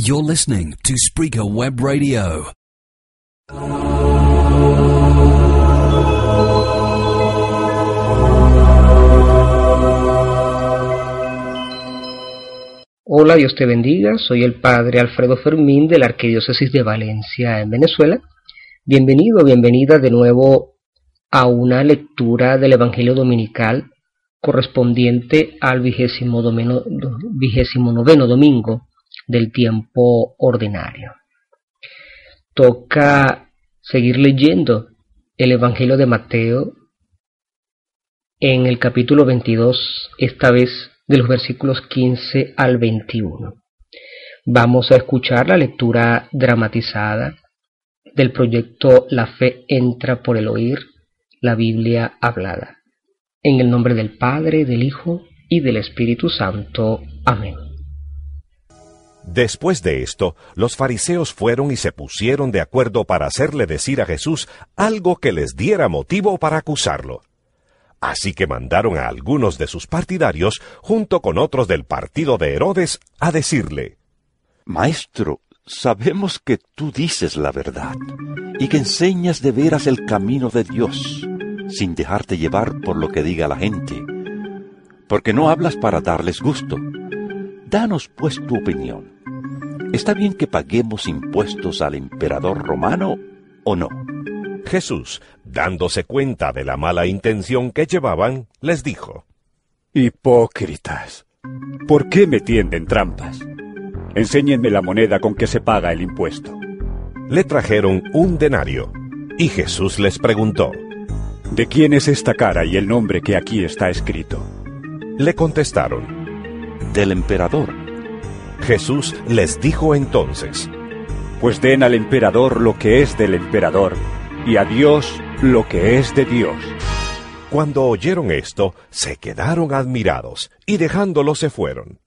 You're listening to Spreaker Web Radio. Hola, Dios te bendiga. Soy el Padre Alfredo Fermín de la Arquidiócesis de Valencia en Venezuela. Bienvenido, bienvenida de nuevo a una lectura del Evangelio Dominical correspondiente al vigésimo, vigésimo noveno domingo del tiempo ordinario. Toca seguir leyendo el Evangelio de Mateo en el capítulo 22, esta vez de los versículos 15 al 21. Vamos a escuchar la lectura dramatizada del proyecto La fe entra por el oír, la Biblia hablada. En el nombre del Padre, del Hijo y del Espíritu Santo. Amén. Después de esto, los fariseos fueron y se pusieron de acuerdo para hacerle decir a Jesús algo que les diera motivo para acusarlo. Así que mandaron a algunos de sus partidarios, junto con otros del partido de Herodes, a decirle, Maestro, sabemos que tú dices la verdad y que enseñas de veras el camino de Dios, sin dejarte llevar por lo que diga la gente, porque no hablas para darles gusto. Danos pues tu opinión. ¿Está bien que paguemos impuestos al emperador romano o no? Jesús, dándose cuenta de la mala intención que llevaban, les dijo, Hipócritas, ¿por qué me tienden trampas? Enséñenme la moneda con que se paga el impuesto. Le trajeron un denario, y Jesús les preguntó, ¿De quién es esta cara y el nombre que aquí está escrito? Le contestaron, Del emperador. Jesús les dijo entonces, Pues den al emperador lo que es del emperador y a Dios lo que es de Dios. Cuando oyeron esto, se quedaron admirados y dejándolo se fueron.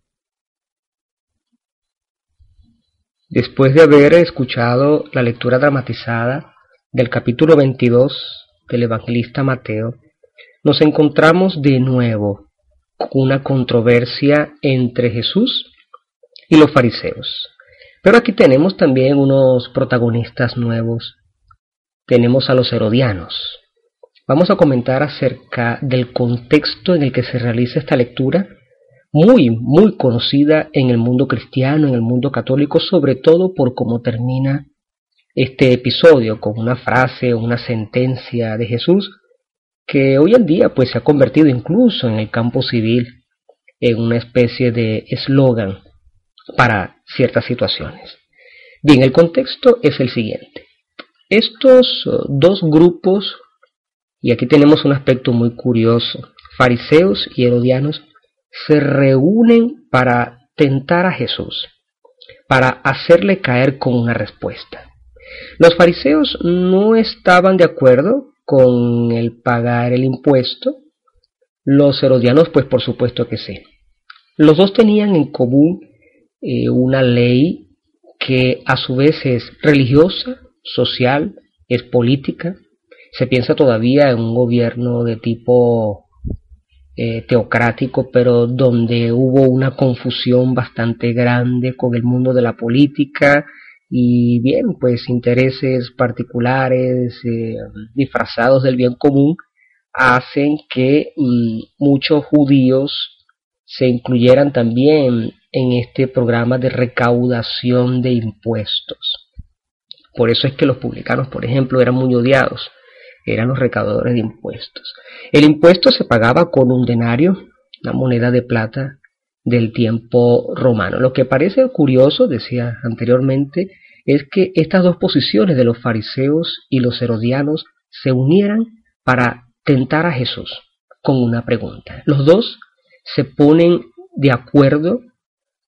Después de haber escuchado la lectura dramatizada del capítulo 22 del evangelista Mateo, nos encontramos de nuevo con una controversia entre Jesús y los fariseos. Pero aquí tenemos también unos protagonistas nuevos tenemos a los herodianos. Vamos a comentar acerca del contexto en el que se realiza esta lectura, muy, muy conocida en el mundo cristiano, en el mundo católico, sobre todo por cómo termina este episodio, con una frase o una sentencia de Jesús, que hoy en día pues se ha convertido incluso en el campo civil en una especie de eslogan para ciertas situaciones. Bien, el contexto es el siguiente. Estos uh, dos grupos, y aquí tenemos un aspecto muy curioso, fariseos y herodianos, se reúnen para tentar a Jesús, para hacerle caer con una respuesta. Los fariseos no estaban de acuerdo con el pagar el impuesto, los herodianos pues por supuesto que sí. Los dos tenían en común eh, una ley que a su vez es religiosa social, es política. Se piensa todavía en un gobierno de tipo eh, teocrático, pero donde hubo una confusión bastante grande con el mundo de la política y bien, pues intereses particulares eh, disfrazados del bien común hacen que mm, muchos judíos se incluyeran también en este programa de recaudación de impuestos. Por eso es que los publicanos, por ejemplo, eran muy odiados, eran los recaudadores de impuestos. El impuesto se pagaba con un denario, una moneda de plata del tiempo romano. Lo que parece curioso, decía anteriormente, es que estas dos posiciones de los fariseos y los herodianos se unieran para tentar a Jesús con una pregunta. Los dos se ponen de acuerdo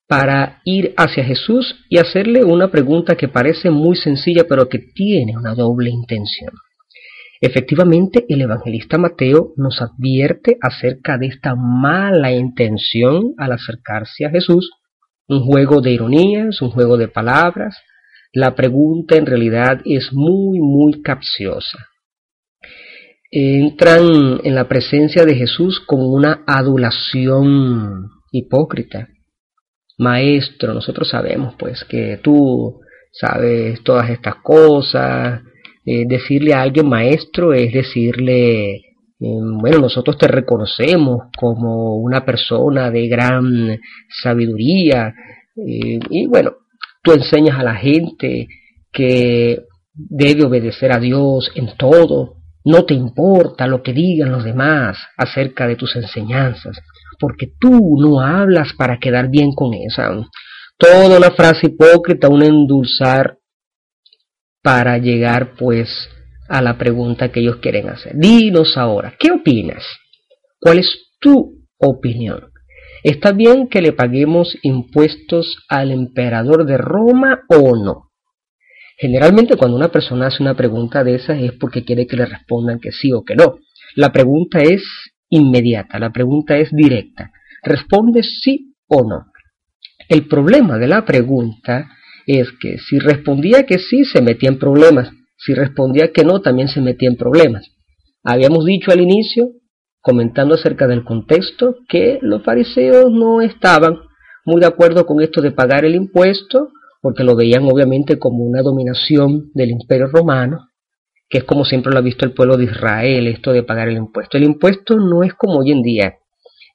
para ir hacia Jesús y hacerle una pregunta que parece muy sencilla pero que tiene una doble intención. Efectivamente, el evangelista Mateo nos advierte acerca de esta mala intención al acercarse a Jesús, un juego de ironías, un juego de palabras. La pregunta en realidad es muy, muy capciosa. Entran en la presencia de Jesús con una adulación hipócrita. Maestro, nosotros sabemos pues que tú sabes todas estas cosas, eh, decirle a alguien maestro es decirle, em, bueno, nosotros te reconocemos como una persona de gran sabiduría. Eh, y bueno, tú enseñas a la gente que debe obedecer a Dios en todo, no te importa lo que digan los demás acerca de tus enseñanzas, porque tú no hablas para quedar bien con esa. Toda una frase hipócrita, un endulzar para llegar pues a la pregunta que ellos quieren hacer. Dinos ahora, ¿qué opinas? ¿Cuál es tu opinión? ¿Está bien que le paguemos impuestos al emperador de Roma o no? Generalmente cuando una persona hace una pregunta de esas es porque quiere que le respondan que sí o que no. La pregunta es inmediata, la pregunta es directa. Responde sí o no. El problema de la pregunta es que si respondía que sí, se metía en problemas. Si respondía que no, también se metía en problemas. Habíamos dicho al inicio, comentando acerca del contexto, que los fariseos no estaban muy de acuerdo con esto de pagar el impuesto, porque lo veían obviamente como una dominación del imperio romano, que es como siempre lo ha visto el pueblo de Israel, esto de pagar el impuesto. El impuesto no es como hoy en día.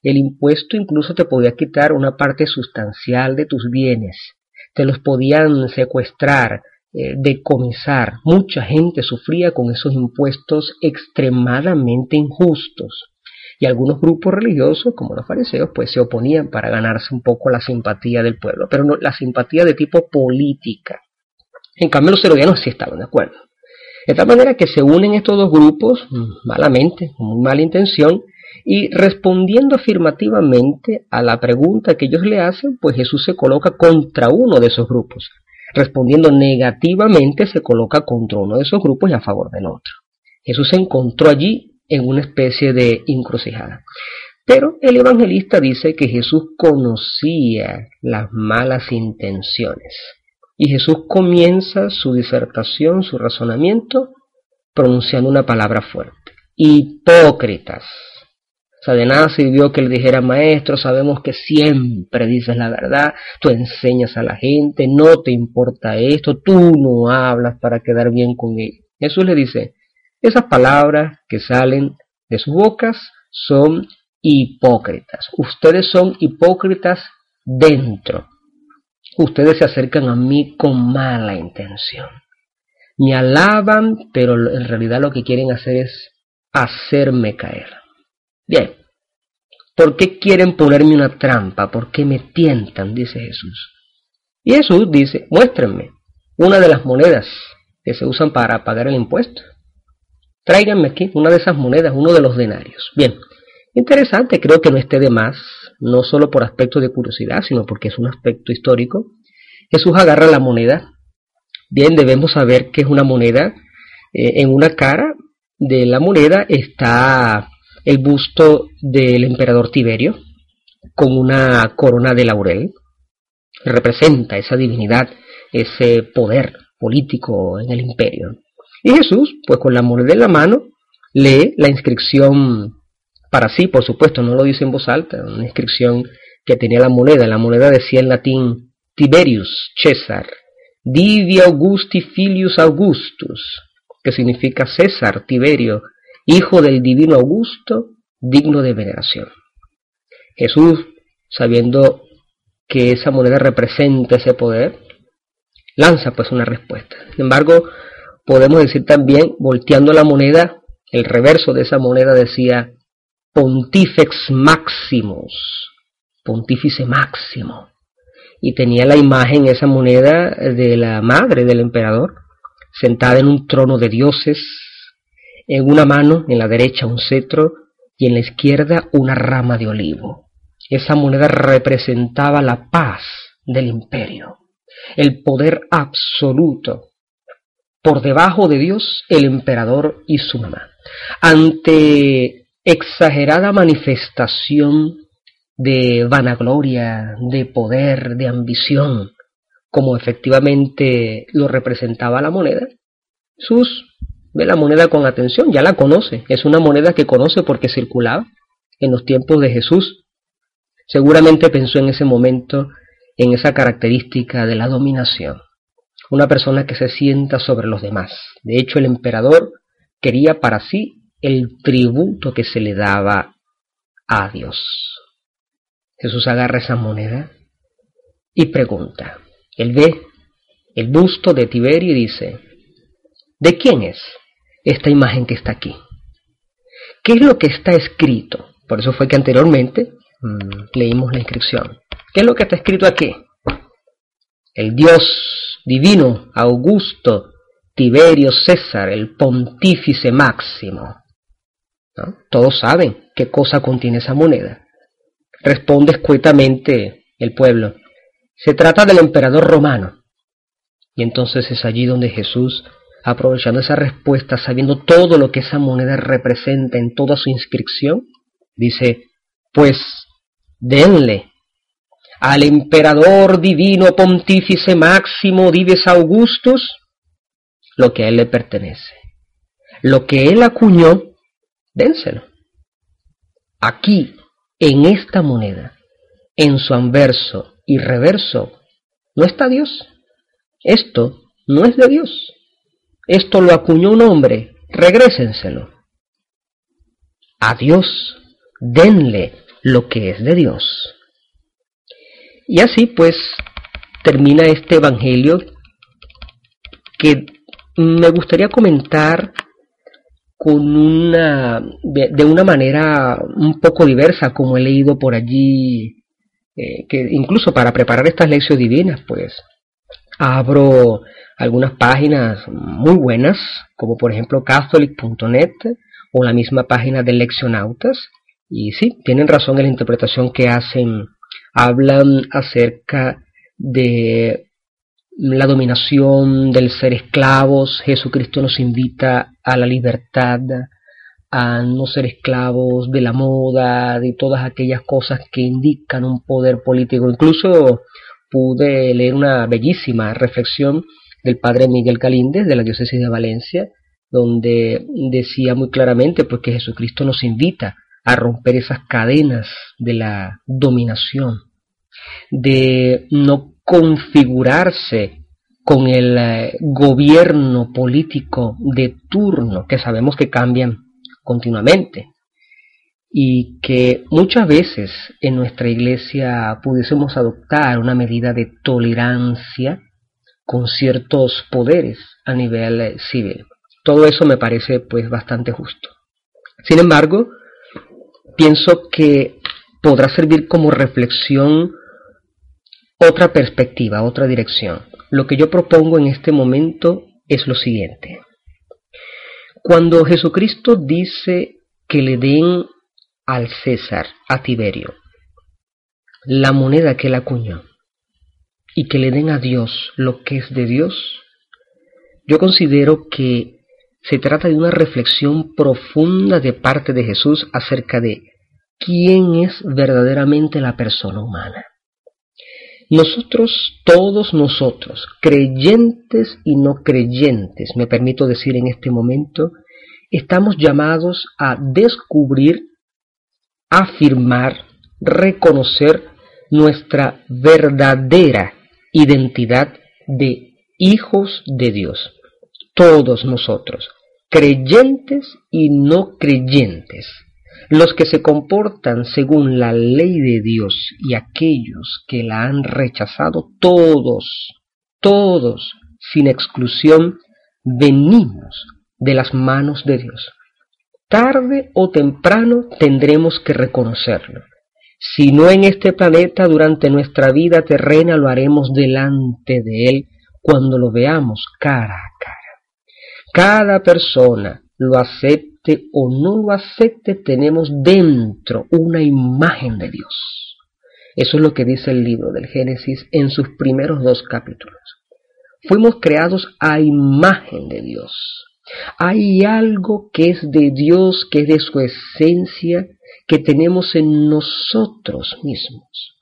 El impuesto incluso te podía quitar una parte sustancial de tus bienes te los podían secuestrar, eh, decomisar. Mucha gente sufría con esos impuestos extremadamente injustos. Y algunos grupos religiosos, como los fariseos, pues se oponían para ganarse un poco la simpatía del pueblo, pero no la simpatía de tipo política. En cambio, los herodianos sí estaban de acuerdo. De tal manera que se unen estos dos grupos, mm, malamente, con muy mala intención, y respondiendo afirmativamente a la pregunta que ellos le hacen, pues Jesús se coloca contra uno de esos grupos. Respondiendo negativamente se coloca contra uno de esos grupos y a favor del otro. Jesús se encontró allí en una especie de encrucijada. Pero el evangelista dice que Jesús conocía las malas intenciones. Y Jesús comienza su disertación, su razonamiento, pronunciando una palabra fuerte. Hipócritas. O sea, de nada sirvió que le dijera, maestro, sabemos que siempre dices la verdad, tú enseñas a la gente, no te importa esto, tú no hablas para quedar bien con ellos. Jesús le dice, esas palabras que salen de sus bocas son hipócritas. Ustedes son hipócritas dentro. Ustedes se acercan a mí con mala intención. Me alaban, pero en realidad lo que quieren hacer es hacerme caer. Bien, ¿por qué quieren ponerme una trampa? ¿Por qué me tientan? Dice Jesús. Y Jesús dice, muéstrenme una de las monedas que se usan para pagar el impuesto. Tráiganme aquí una de esas monedas, uno de los denarios. Bien, interesante, creo que no esté de más, no solo por aspecto de curiosidad, sino porque es un aspecto histórico. Jesús agarra la moneda. Bien, debemos saber que es una moneda. Eh, en una cara de la moneda está el busto del emperador Tiberio con una corona de laurel. Representa esa divinidad, ese poder político en el imperio. Y Jesús, pues con la moneda en la mano, lee la inscripción para sí, por supuesto, no lo dice en voz alta, una inscripción que tenía la moneda. La moneda decía en latín Tiberius César, Divi Augusti Filius Augustus, que significa César, Tiberio, hijo del divino Augusto, digno de veneración. Jesús, sabiendo que esa moneda representa ese poder, lanza pues una respuesta. Sin embargo, podemos decir también, volteando la moneda, el reverso de esa moneda decía Pontifex Maximus, pontífice máximo. Y tenía la imagen, esa moneda, de la madre del emperador, sentada en un trono de dioses, en una mano, en la derecha, un cetro y en la izquierda una rama de olivo. Esa moneda representaba la paz del imperio, el poder absoluto. Por debajo de Dios, el emperador y su mamá. Ante exagerada manifestación de vanagloria, de poder, de ambición, como efectivamente lo representaba la moneda, Jesús ve la moneda con atención, ya la conoce, es una moneda que conoce porque circulaba en los tiempos de Jesús. Seguramente pensó en ese momento en esa característica de la dominación, una persona que se sienta sobre los demás. De hecho, el emperador quería para sí el tributo que se le daba a Dios. Jesús agarra esa moneda y pregunta. Él ve el busto de Tiberio y dice, ¿de quién es esta imagen que está aquí? ¿Qué es lo que está escrito? Por eso fue que anteriormente mm, leímos la inscripción. ¿Qué es lo que está escrito aquí? El Dios divino, Augusto, Tiberio César, el pontífice máximo. Todos saben qué cosa contiene esa moneda. Responde escuetamente el pueblo. Se trata del emperador romano. Y entonces es allí donde Jesús, aprovechando esa respuesta, sabiendo todo lo que esa moneda representa en toda su inscripción, dice, pues denle al emperador divino pontífice máximo Dives Augustus lo que a él le pertenece. Lo que él acuñó, dénselo. Aquí, en esta moneda, en su anverso y reverso, no está Dios. Esto no es de Dios. Esto lo acuñó un hombre. Regrésenselo. A Dios denle lo que es de Dios. Y así pues termina este Evangelio que me gustaría comentar con una de, una manera un poco diversa como he leído por allí eh, que incluso para preparar estas lecciones divinas pues abro algunas páginas muy buenas como por ejemplo catholic.net o la misma página de leccionautas y sí, tienen razón en la interpretación que hacen. Hablan acerca de la dominación del ser esclavos. Jesucristo nos invita a la libertad, a no ser esclavos de la moda, de todas aquellas cosas que indican un poder político. Incluso pude leer una bellísima reflexión del padre Miguel Galíndez de la diócesis de Valencia, donde decía muy claramente pues, Jesucristo nos invita a romper esas cadenas de la dominación, de no configurarse con el eh, gobierno político de turno, que sabemos que cambian continuamente, y que muchas veces en nuestra iglesia pudiésemos adoptar una medida de tolerancia con ciertos poderes a nivel eh, civil. Todo eso me parece pues bastante justo. Sin embargo, pienso que podrá servir como reflexión otra perspectiva, otra dirección. Lo que yo propongo en este momento es lo siguiente. Cuando Jesucristo dice que le den al César, a Tiberio, la moneda que él acuñó, y que le den a Dios lo que es de Dios, yo considero que se trata de una reflexión profunda de parte de Jesús acerca de quién es verdaderamente la persona humana. Nosotros, todos nosotros, creyentes y no creyentes, me permito decir en este momento, estamos llamados a descubrir, afirmar, reconocer nuestra verdadera identidad de hijos de Dios todos nosotros, creyentes y no creyentes, los que se comportan según la ley de Dios y aquellos que la han rechazado, todos, todos, sin exclusión, venimos de las manos de Dios. Tarde o temprano tendremos que reconocerlo. Si no en este planeta, durante nuestra vida terrena lo haremos delante de Él cuando lo veamos cara a cara. Cada persona, lo acepte o no lo acepte, tenemos dentro una imagen de Dios. Eso es lo que dice el libro del Génesis en sus primeros dos capítulos. Fuimos creados a imagen de Dios. Hay algo que es de Dios, que es de su esencia, que tenemos en nosotros mismos.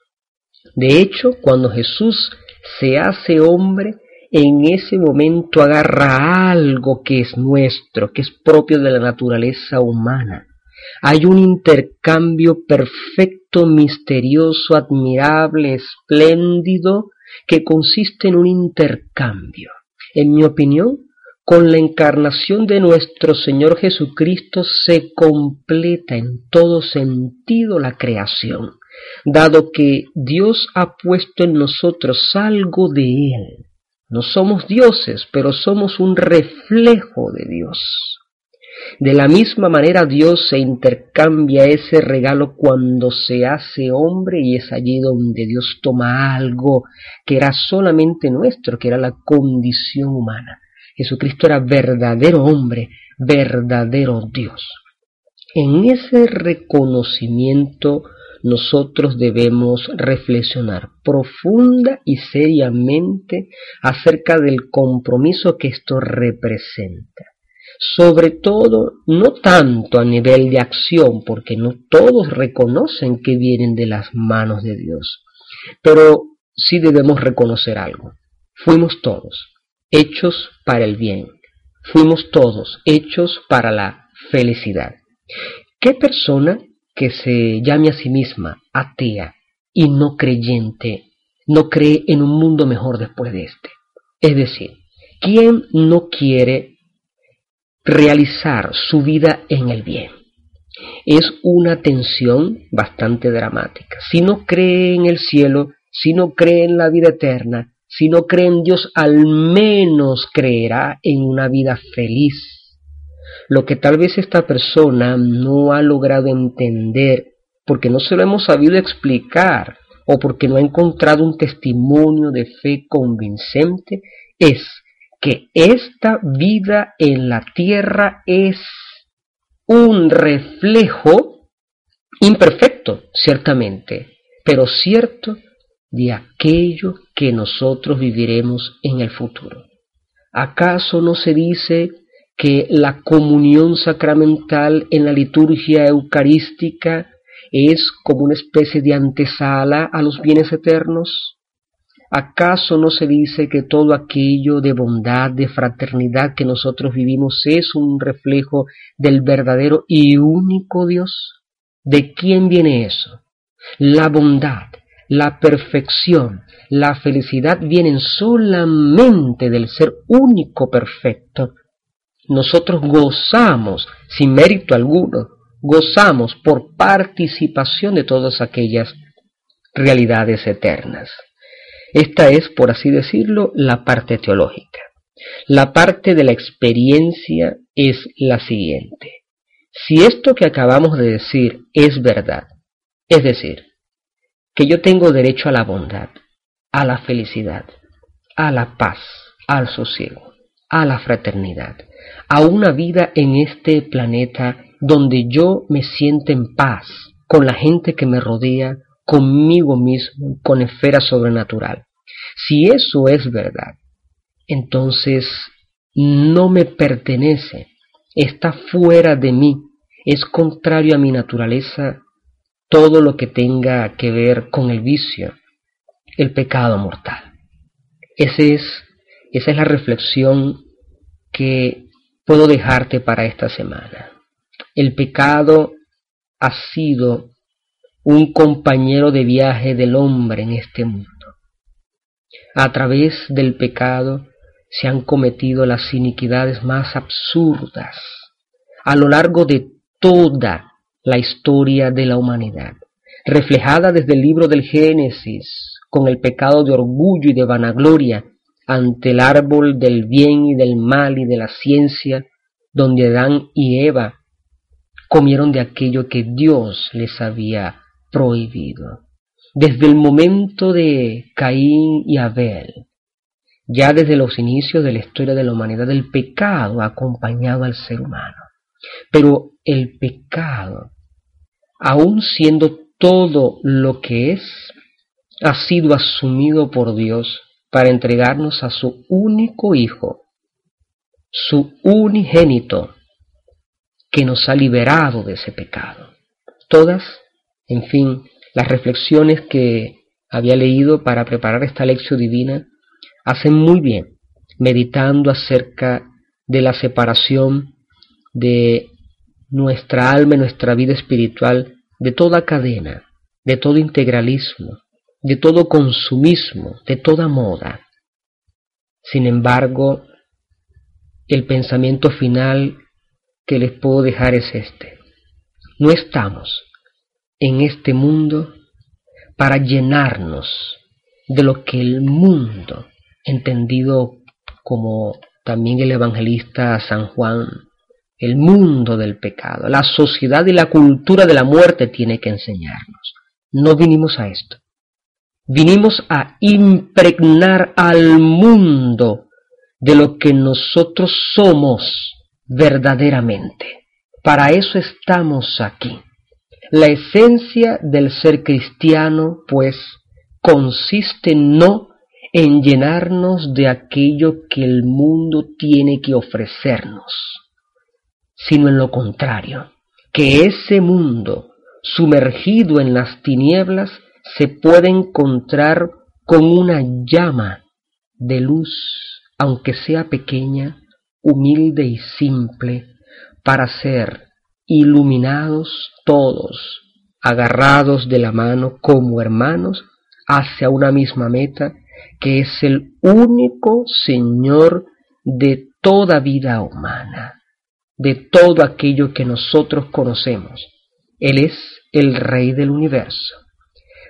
De hecho, cuando Jesús se hace hombre, en ese momento agarra algo que es nuestro, que es propio de la naturaleza humana. Hay un intercambio perfecto, misterioso, admirable, espléndido, que consiste en un intercambio. En mi opinión, con la encarnación de nuestro Señor Jesucristo se completa en todo sentido la creación, dado que Dios ha puesto en nosotros algo de Él. No somos dioses, pero somos un reflejo de Dios. De la misma manera Dios se intercambia ese regalo cuando se hace hombre y es allí donde Dios toma algo que era solamente nuestro, que era la condición humana. Jesucristo era verdadero hombre, verdadero Dios. En ese reconocimiento nosotros debemos reflexionar profunda y seriamente acerca del compromiso que esto representa sobre todo no tanto a nivel de acción, porque no todos reconocen que vienen de las manos de Dios, pero sí debemos reconocer algo. Fuimos todos hechos para el bien, fuimos todos hechos para la felicidad. ¿Qué persona que se llame a sí misma atea y no creyente no cree en un mundo mejor después de este? Es decir, ¿quién no quiere realizar su vida en el bien. Es una tensión bastante dramática. Si no cree en el cielo, si no cree en la vida eterna, si no cree en Dios, al menos creerá en una vida feliz. Lo que tal vez esta persona no ha logrado entender porque no se lo hemos sabido explicar o porque no ha encontrado un testimonio de fe convincente es que esta vida en la tierra es un reflejo imperfecto, ciertamente, pero cierto de aquello que nosotros viviremos en el futuro. ¿Acaso no se dice que la comunión sacramental en la liturgia eucarística es como una especie de antesala a los bienes eternos? ¿Acaso no se dice que todo aquello de bondad, de fraternidad que nosotros vivimos es un reflejo del verdadero y único Dios? ¿De quién viene eso? La bondad, la perfección, la felicidad vienen solamente del ser único perfecto. Nosotros gozamos, sin mérito alguno, gozamos por participación de todas aquellas realidades eternas. Esta es, por así decirlo, la parte teológica. La parte de la experiencia es la siguiente. Si esto que acabamos de decir es verdad, es decir, que yo tengo derecho a la bondad, a la felicidad, a la paz, al sosiego, a la fraternidad, a una vida en este planeta donde yo me siento en paz con la gente que me rodea, conmigo mismo, con esfera sobrenatural. Si eso es verdad, entonces no me pertenece, está fuera de mí, es contrario a mi naturaleza todo lo que tenga que ver con el vicio, el pecado mortal. Ese es, esa es la reflexión que puedo dejarte para esta semana. El pecado ha sido un compañero de viaje del hombre en este mundo. A través del pecado se han cometido las iniquidades más absurdas a lo largo de toda la historia de la humanidad, reflejada desde el libro del Génesis, con el pecado de orgullo y de vanagloria ante el árbol del bien y del mal y de la ciencia, donde Adán y Eva comieron de aquello que Dios les había prohibido. Desde el momento de Caín y Abel, ya desde los inicios de la historia de la humanidad, el pecado ha acompañado al ser humano. Pero el pecado, aun siendo todo lo que es, ha sido asumido por Dios para entregarnos a su único Hijo, su unigénito, que nos ha liberado de ese pecado. Todas, en fin, las reflexiones que había leído para preparar esta lección divina hacen muy bien, meditando acerca de la separación de nuestra alma y nuestra vida espiritual de toda cadena, de todo integralismo, de todo consumismo, de toda moda. Sin embargo, el pensamiento final que les puedo dejar es este. No estamos en este mundo para llenarnos de lo que el mundo, entendido como también el evangelista San Juan, el mundo del pecado, la sociedad y la cultura de la muerte tiene que enseñarnos. No vinimos a esto. Vinimos a impregnar al mundo de lo que nosotros somos verdaderamente. Para eso estamos aquí. La esencia del ser cristiano, pues, consiste no en llenarnos de aquello que el mundo tiene que ofrecernos, sino en lo contrario, que ese mundo, sumergido en las tinieblas, se puede encontrar con una llama de luz, aunque sea pequeña, humilde y simple, para ser iluminados todos, agarrados de la mano como hermanos hacia una misma meta, que es el único Señor de toda vida humana, de todo aquello que nosotros conocemos. Él es el Rey del universo.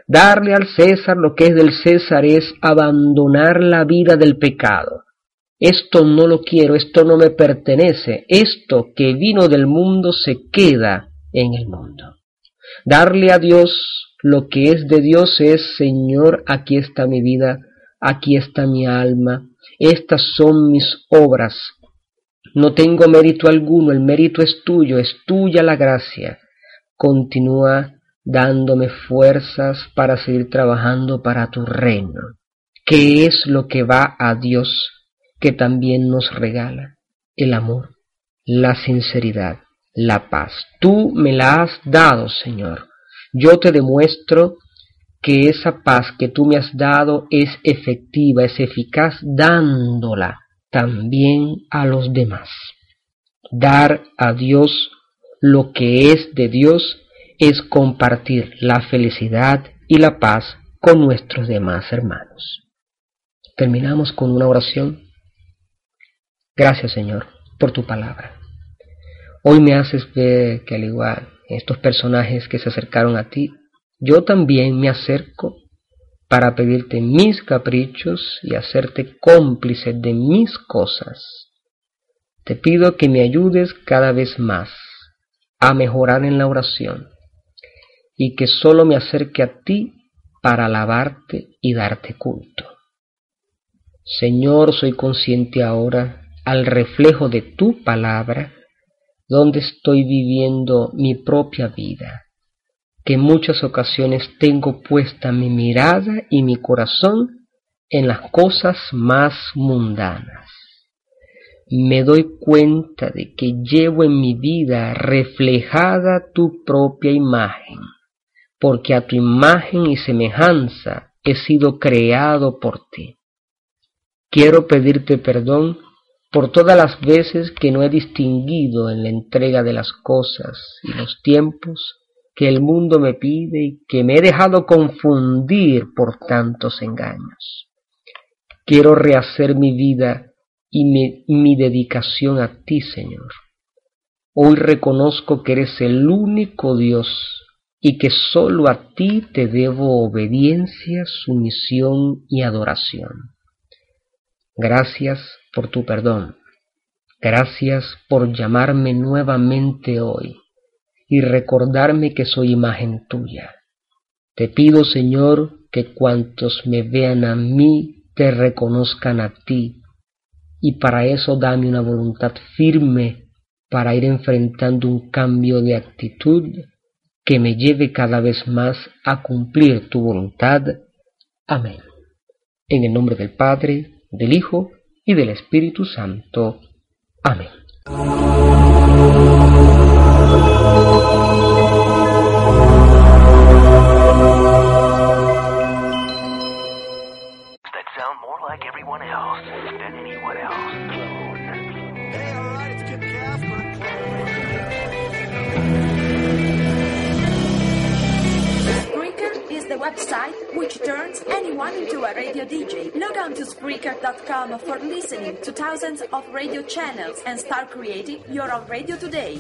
Darle al César lo que es del César es abandonar la vida del pecado. Esto no lo quiero, esto no me pertenece, esto que vino del mundo se queda en el mundo. Darle a Dios lo que es de Dios es, Señor, aquí está mi vida, aquí está mi alma, estas son mis obras. No tengo mérito alguno, el mérito es tuyo, es tuya la gracia. Continúa dándome fuerzas para seguir trabajando para tu reino. ¿Qué es lo que va a Dios que también nos regala? El amor, la sinceridad, la paz. Tú me la has dado, Señor. Yo te demuestro que esa paz que tú me has dado es efectiva, es eficaz, dándola también a los demás. Dar a Dios lo que es de Dios es compartir la felicidad y la paz con nuestros demás hermanos. Terminamos con una oración. Gracias Señor por tu palabra. Hoy me haces ver que al igual estos personajes que se acercaron a ti, yo también me acerco para pedirte mis caprichos y hacerte cómplice de mis cosas. Te pido que me ayudes cada vez más a mejorar en la oración y que sólo me acerque a ti para alabarte y darte culto. Señor, soy consciente ahora, al reflejo de tu palabra, donde estoy viviendo mi propia vida, que en muchas ocasiones tengo puesta mi mirada y mi corazón en las cosas más mundanas. Me doy cuenta de que llevo en mi vida reflejada tu propia imagen porque a tu imagen y semejanza he sido creado por ti. Quiero pedirte perdón por todas las veces que no he distinguido en la entrega de las cosas y los tiempos que el mundo me pide y que me he dejado confundir por tantos engaños. Quiero rehacer mi vida y mi, mi dedicación a ti, Señor. Hoy reconozco que eres el único Dios y que sólo a ti te debo obediencia, sumisión y adoración. Gracias por tu perdón. Gracias por llamarme nuevamente hoy y recordarme que soy imagen tuya. Te pido, Señor, que cuantos me vean a mí te reconozcan a ti, y para eso dame una voluntad firme para ir enfrentando un cambio de actitud que me lleve cada vez más a cumplir tu voluntad Amén. En el nombre del Padre, del Hijo y del Espíritu Santo. Amén. Which turns anyone into a radio DJ. Log on to Spreaker.com for listening to thousands of radio channels and start creating your own radio today.